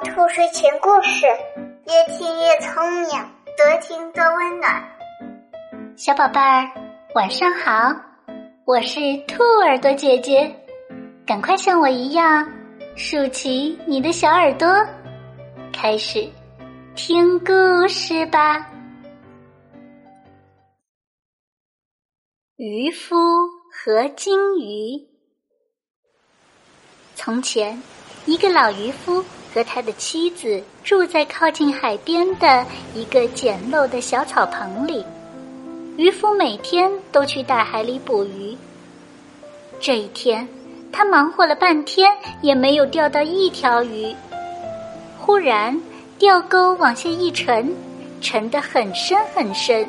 兔睡前故事，越听越聪明，多听多温暖。小宝贝儿，晚上好，我是兔耳朵姐姐，赶快像我一样竖起你的小耳朵，开始听故事吧。渔夫和金鱼。从前，一个老渔夫和他的妻子住在靠近海边的一个简陋的小草棚里。渔夫每天都去大海里捕鱼。这一天，他忙活了半天，也没有钓到一条鱼。忽然，钓钩往下一沉，沉得很深很深。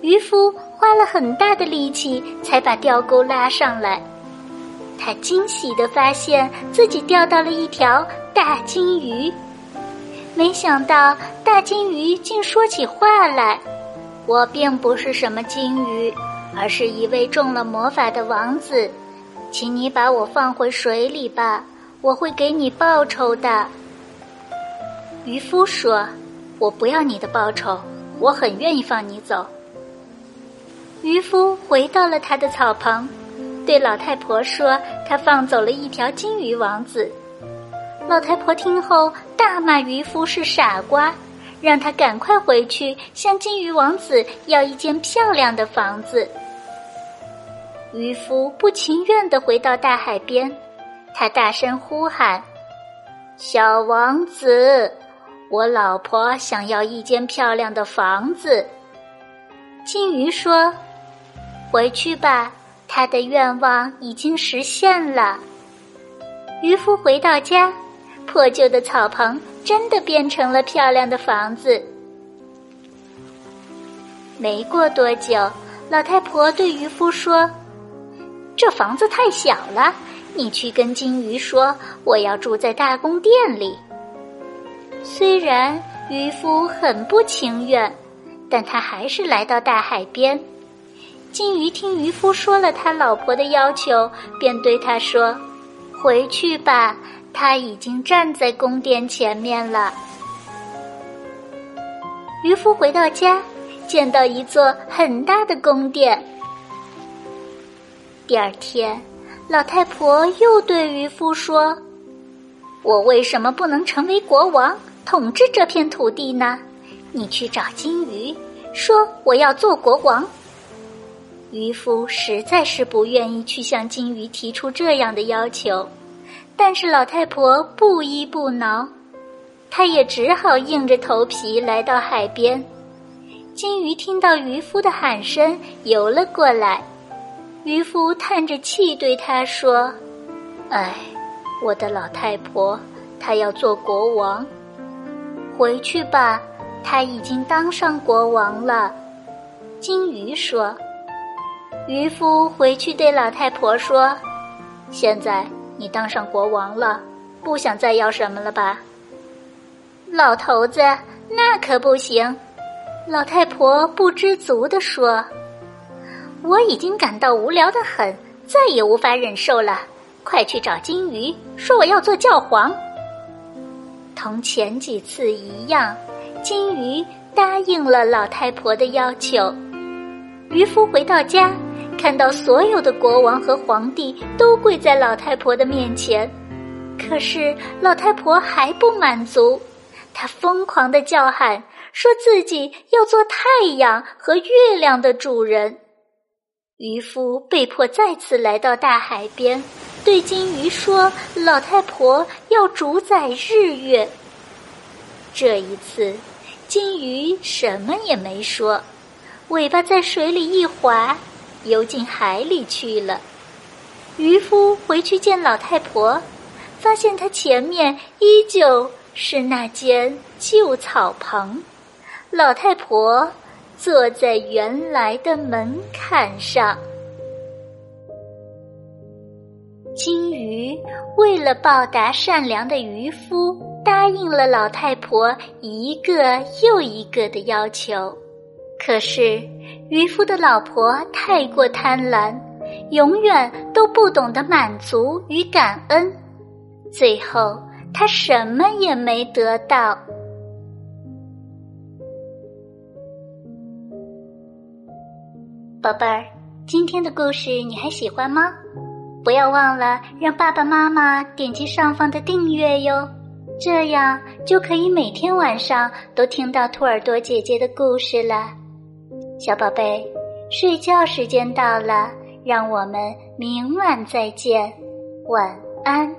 渔夫花了很大的力气，才把钓钩拉上来。他惊喜地发现自己钓到了一条大金鱼，没想到大金鱼竟说起话来：“我并不是什么金鱼，而是一位中了魔法的王子，请你把我放回水里吧，我会给你报酬的。”渔夫说：“我不要你的报酬，我很愿意放你走。”渔夫回到了他的草棚。对老太婆说：“他放走了一条金鱼王子。”老太婆听后大骂渔夫是傻瓜，让他赶快回去向金鱼王子要一间漂亮的房子。渔夫不情愿地回到大海边，他大声呼喊：“小王子，我老婆想要一间漂亮的房子。”金鱼说：“回去吧。”他的愿望已经实现了。渔夫回到家，破旧的草棚真的变成了漂亮的房子。没过多久，老太婆对渔夫说：“这房子太小了，你去跟金鱼说，我要住在大宫殿里。”虽然渔夫很不情愿，但他还是来到大海边。金鱼听渔夫说了他老婆的要求，便对他说：“回去吧，他已经站在宫殿前面了。”渔夫回到家，见到一座很大的宫殿。第二天，老太婆又对渔夫说：“我为什么不能成为国王，统治这片土地呢？你去找金鱼，说我要做国王。”渔夫实在是不愿意去向金鱼提出这样的要求，但是老太婆不依不挠，他也只好硬着头皮来到海边。金鱼听到渔夫的喊声，游了过来。渔夫叹着气对他说：“哎，我的老太婆，她要做国王。回去吧，她已经当上国王了。”金鱼说。渔夫回去对老太婆说：“现在你当上国王了，不想再要什么了吧？”老头子，那可不行。老太婆不知足地说：“我已经感到无聊的很，再也无法忍受了。快去找金鱼，说我要做教皇。”同前几次一样，金鱼答应了老太婆的要求。渔夫回到家。看到所有的国王和皇帝都跪在老太婆的面前，可是老太婆还不满足，她疯狂的叫喊，说自己要做太阳和月亮的主人。渔夫被迫再次来到大海边，对金鱼说：“老太婆要主宰日月。”这一次，金鱼什么也没说，尾巴在水里一划。游进海里去了。渔夫回去见老太婆，发现她前面依旧是那间旧草棚，老太婆坐在原来的门槛上。金鱼为了报答善良的渔夫，答应了老太婆一个又一个的要求。可是，渔夫的老婆太过贪婪，永远都不懂得满足与感恩。最后，他什么也没得到。宝贝儿，今天的故事你还喜欢吗？不要忘了让爸爸妈妈点击上方的订阅哟，这样就可以每天晚上都听到兔耳朵姐姐的故事了。小宝贝，睡觉时间到了，让我们明晚再见，晚安。